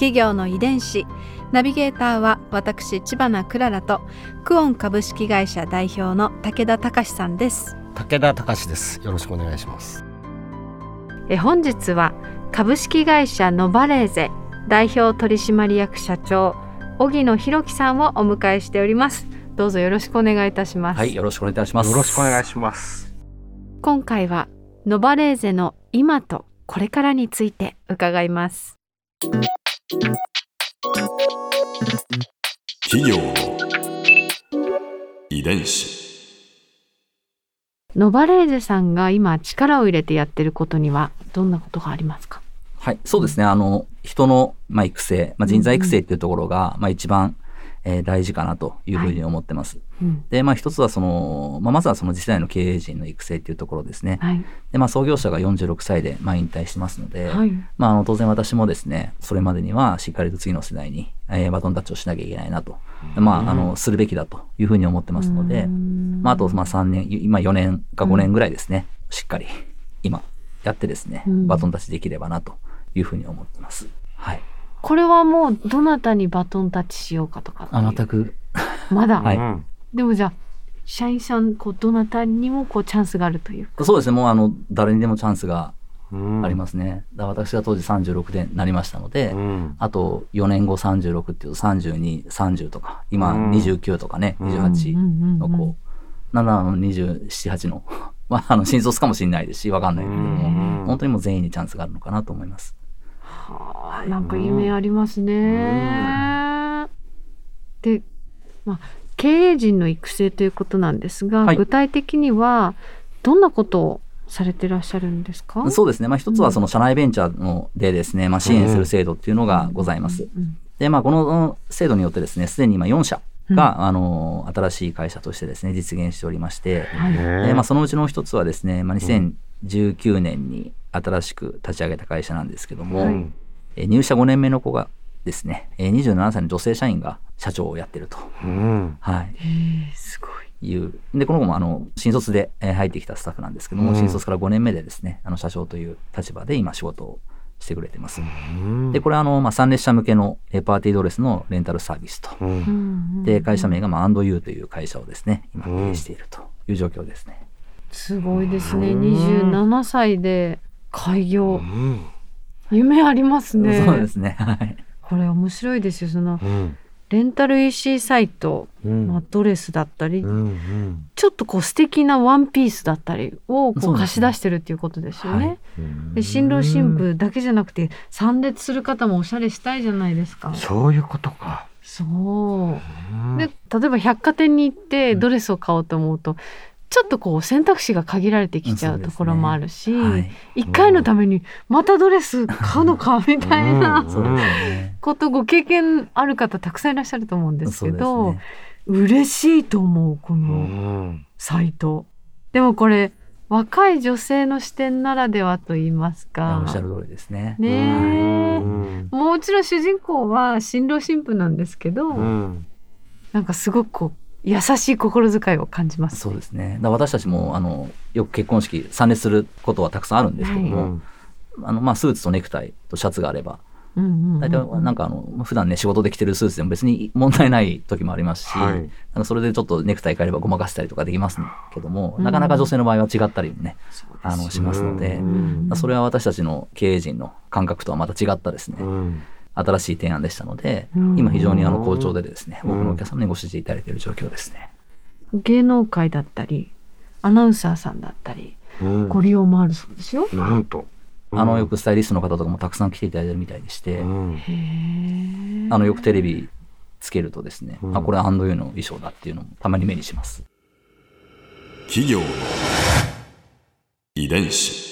企業の遺伝子。ナビゲーターは私千葉なクララとクオン株式会社代表の武田隆さんです。武田隆です。よろしくお願いします。え本日は株式会社ノバレーゼ代表取締役社長荻野博樹さんをお迎えしております。どうぞよろしくお願いいたします、はい、よろしくお願いいたします。よろしくお願いします。今回はノバレーゼの今とこれからについて伺います企業の遺伝子。ノバレーゼさんが今力を入れてやってることにはどんなことがありますか？はい、そうですね。あの、人の、まあ、育成、まあ、人材育成っていうところが、まあ、一番、えー大事かなというふうに思ってます。うんで、まあ、一つはその、まあ、まずはその次世代の経営陣の育成っていうところですね。はいで、まあ、創業者が46歳で、まあ、引退してますので、はいまあ、あの、当然私もですね、それまでにはしっかりと次の世代に、えーバトンタッチをしなきゃいけないなと、まあ、あの、するべきだというふうに思ってますので、まあ、あと、まあ、3年、今4年か5年ぐらいですね、しっかり、今、やってですね、うんバトンタッチできればなというふうに思ってます。はい。これはもうどなたにバトンタッチしようかとかあ、全く、まだ、はい。うん。でもじゃあ社員さんこうどなたにもこうチャンスがあるというか。そうですね、もう、あの、誰にでもチャンスがうん。ありますね。だから私が当時36でなりましたので、うん。あと4年後36っていうと32、30とか、今うん。29とかね、うん。28のうんうんうん子、7の27、8の、まあ、あの、新卒かもしれないですし、わかんないけれどうんも、本当にもう全員にチャンスがあるのかなと思います。はあなんか夢ありますね。で、まあ、経営陣の育成ということなんですが、はい。具体的にはどんなことをされてらっしゃるんですか？そうですね。まあ、一つはその社内ベンチャーのでですね、まあ、支援する制度っていうのがございます。うん。で、まあ、この制度によってですね、すでに今4社が、あの、新しい会社としてですね、実現しておりまして、はい。でまあ、そのうちの一つはですね、まあ、2019年に新しく立ち上げた会社なんですけども、入社5年目の子がですね、えー27歳の女性社員が社長をやってると、うんはい、すごい。いう。で、この子もあの、新卒でえー入ってきたスタッフなんですけども、うん新卒から5年目でですね、あの、社長という立場で今仕事をしてくれてます。うんで、これはあの、まあ、参列者向けのえーパーティードレスのレンタルサービスと。うんで、会社名がまあ、アンドユーという会社をですね、今うん経営しているという状況ですね。すごいですね。うん27歳で開業、うん夢ありますね。そうですね。はい。これ面白いですよ。そのうんレンタル EC サイト、うんまあ、ドレスだったり、うんうんちょっとこう素敵なワンピースだったりをこそう貸し出してるっていうことですよね。はいで新郎新婦だけじゃなくて参列する方もおしゃれしたいじゃないですか。そういうことか。そう。うんで例えば百貨店に行ってドレスを買おうと思うと、ちょっとこう選択肢が限られてきちゃうところもあるし、はい。一回のためにまたドレス買うのかみたいな。ことご経験ある方たくさんいらっしゃると思うんですけど、ね。嬉しいと思うこうのんサイト。でもこれ若い女性の視点ならではと言いますかおっしゃる通りですね。ねもちろん主人公は新郎新婦なんですけど、うんなんかすごくこう優しい心遣いを感じます。そうですね。私たちも、あの、よく結婚式参列することはたくさんあるんですけどうも、んあの、まあ、スーツとネクタイとシャツがあれば、うんうんうん大体なんかあの、普段ね、仕事で着てるスーツでも別に問題ない時もありますし、はい。なんかそれでちょっとネクタイ変えればごまかせたりとかできますけども、うん。なかなか女性の場合は違ったりもね、あの、しますので、うん。それは私たちの経営陣の感覚とはまた違ったですね、うん新しい提案でしたので、うん今非常にあの好調でですね、うん多くのお客様にご支持いただいている状況ですね。芸能界だったりアナウンサーさんだったりうんご利用もあるそうですよ。なんと。あの、よくスタイリストの方とかもたくさん来ていただいてるみたいでして、うん。あの、よくテレビつけるとですね、うんあ、これアンドユーの衣装だっていうのもたまに目にします。企業の遺伝子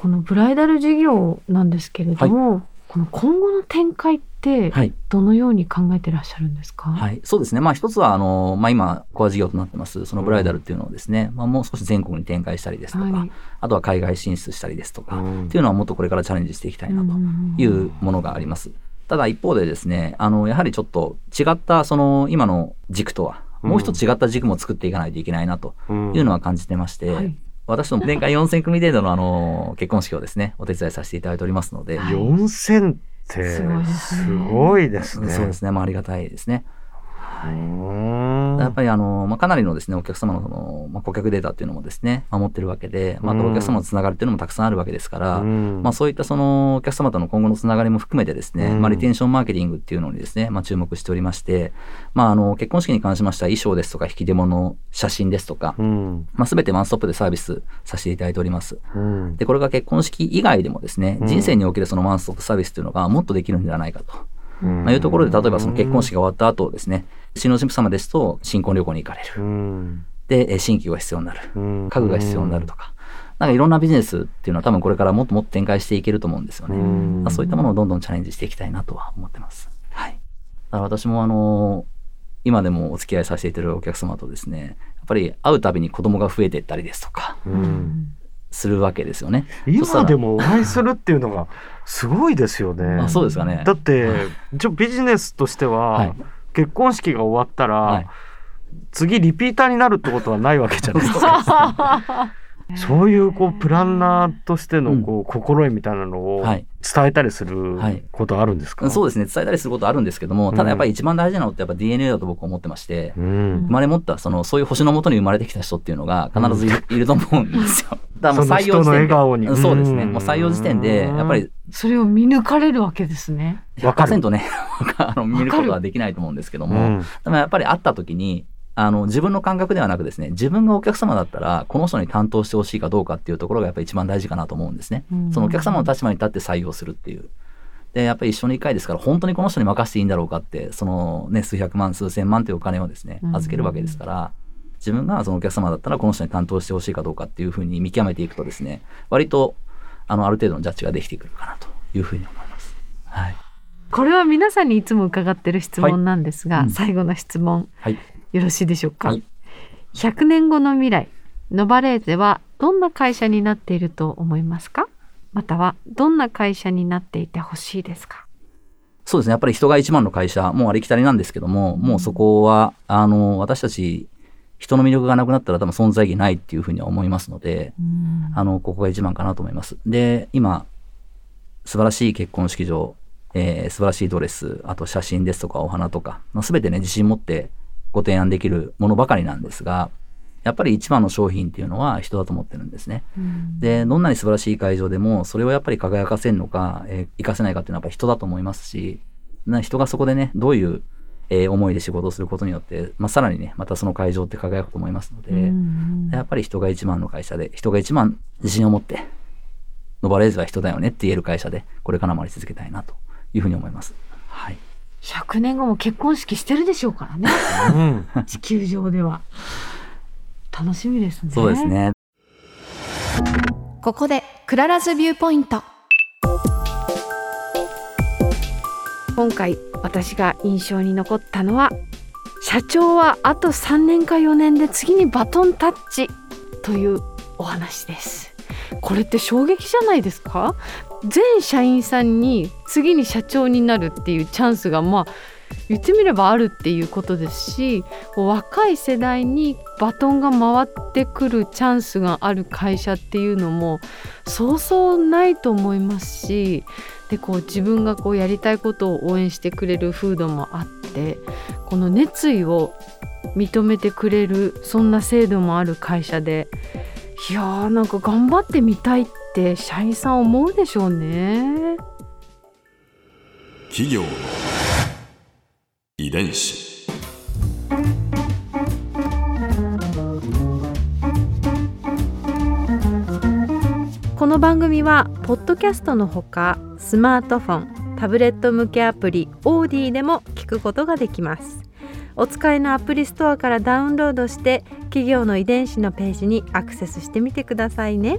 このブライダル事業なんですけれども、この今後の展開ってはい。どのように考えてらっしゃるんですか？はい。そうですね。まあ一つは、あの、まあ今、コア事業となってます、そのブライダルっていうのをですね、まあもう少し全国に展開したりですとか、はいあとは海外進出したりですとか、うんっていうのはもっとこれからチャレンジしていきたいなというものがあります。ただ一方でですね、あの、やはりちょっと違った、その今の軸とは、もう一つ違った軸も作っていかないといけないなとうんいうのは感じてまして、はい私ども年間4000組程度のあの、結婚式をですね、お手伝いさせていただいておりますので、はい。4000ってすごいですね。そうですね、まあありがたいですね。うーんやっぱりあの、まあ、かなりのですね、お客様のその、まあ、顧客データっていうのもですね、守ってるわけで、まあ、お客様のつながりっていうのもたくさんあるわけですから、うん。まあ、そういったそのお客様との今後のつながりも含めてですね、うん。まあ、リテンションマーケティングっていうのにですね、まあ、注目しておりまして、まあ、あの、結婚式に関しましては衣装ですとか引き出物、写真ですとか、うん。まあ、すべてワンストップでサービスさせていただいております。うん。で、これが結婚式以外でもですね、うん。人生におけるそのワンストップサービスっていうのがもっとできるんではないかと。うんまあ、いうところで、例えばその結婚式が終わった後ですね、新郎新婦様ですと新婚旅行に行かれる。うんで、えー新規が必要になる。うん家具が必要になるとか。なんかいろんなビジネスっていうのは多分これからもっともっと展開していけると思うんですよね。うんまあ、そういったものをどんどんチャレンジしていきたいなとは思ってます。はい。だから私もあの今でもお付き合いさせていただいているお客様とですね、やっぱり会うたびに子供が増えていったりですとか、うんするわけですよね。今でもお会いするっていうのがすごいですよね。あそうですかね。だって一応ビジネスとしては、はい結婚式が終わったら、はい次リピーターになるってことはないわけじゃないですか。そういうこうプランナーとしてのこう心得みたいなのをはい。伝えたりするはい。ことあるんですか、そうですね、伝えたりすることあるんですけども、ただやっぱり一番大事なのってやっぱ DNA だと僕は思ってまして、うん。生まれ持った、その、そういう星のもとに生まれてきた人っていうのが必ずいる,、いると思うんですよ。だからもう採用時点顔に。で。そうですね。うん。もう採用時点で、やっぱりそれを見抜かれるわけですね。わかる。100%ね、あの見ることはできないと思うんですけども、うん。でもやっぱり会った時に、あの、自分の感覚ではなくですね、自分がお客様だったら、この人に担当してほしいかどうかっていうところがやっぱり一番大事かなと思うんですね。うんそのお客様の立場に立って採用するっていう。で、やっぱり一緒に一回ですから、本当にこの人に任せていいんだろうかって、そのね、数百万、数千万というお金をですねう、ん預けるわけですから、自分がそのお客様だったら、この人に担当してほしいかどうかっていうふうに見極めていくとですね、割と、あの、ある程度のジャッジができてくるかなというふうに思います。はい。これは皆さんにいつも伺ってる質問なんですが、はいうん最後の質問はい。よろしいでしょうか、はい。100年後の未来ノバレーゼはどんな会社になっていると思いますか？またはどんな会社になっていてほしいですか？そうですね。やっぱり人が一番の会社、もうありきたりなんですけども、もうそこは、あの、私たち、人の魅力がなくなったら多分存在意義ないっていうふうには思いますので、あの、ここが一番かなと思います。で、今、素晴らしい結婚式場、えー素晴らしいドレス、あと写真ですとかお花とか、まあ、全てね、自信持ってご提案できるものばかりなんですが、やっぱり一番の商品っていうのは人だと思ってるんですね。で、どんなに素晴らしい会場でも、それをやっぱり輝かせるのか、えー活かせないかっていうのはやっぱり人だと思いますし、な人がそこでね、どういう、えー思いで仕事をすることによって、まあ、さらにね、またその会場って輝くと思いますので、やっぱり人が一番の会社で、人が一番自信を持って、ノバレーゼは人だよねって言える会社で、これからもあり続けたいなというふうに思います。はい。100年後も結婚式してるでしょうからね。うん。地球上では。楽しみですね。そうですね。ここで Clara's Viewpoint。今回私が印象に残ったのは社長はあと3年か4年で次にバトンタッチというお話です。これって衝撃じゃないですか？全社員さんに次に社長になるっていうチャンスがまあ言ってみればあるっていうことですし若い世代にバトンが回ってくるチャンスがある会社っていうのもそうそうないと思いますしでこう自分がこうやりたいことを応援してくれる風土もあってこの熱意を認めてくれるそんな制度もある会社でいやーなんか頑張ってみたいって社員さん思うでしょうね。企業の遺伝子。この番組はポッドキャストのほかスマートフォンタブレット向けアプリオーディでも聞くことができます。お使いのアプリストアからダウンロードして企業の遺伝子のページにアクセスしてみてくださいね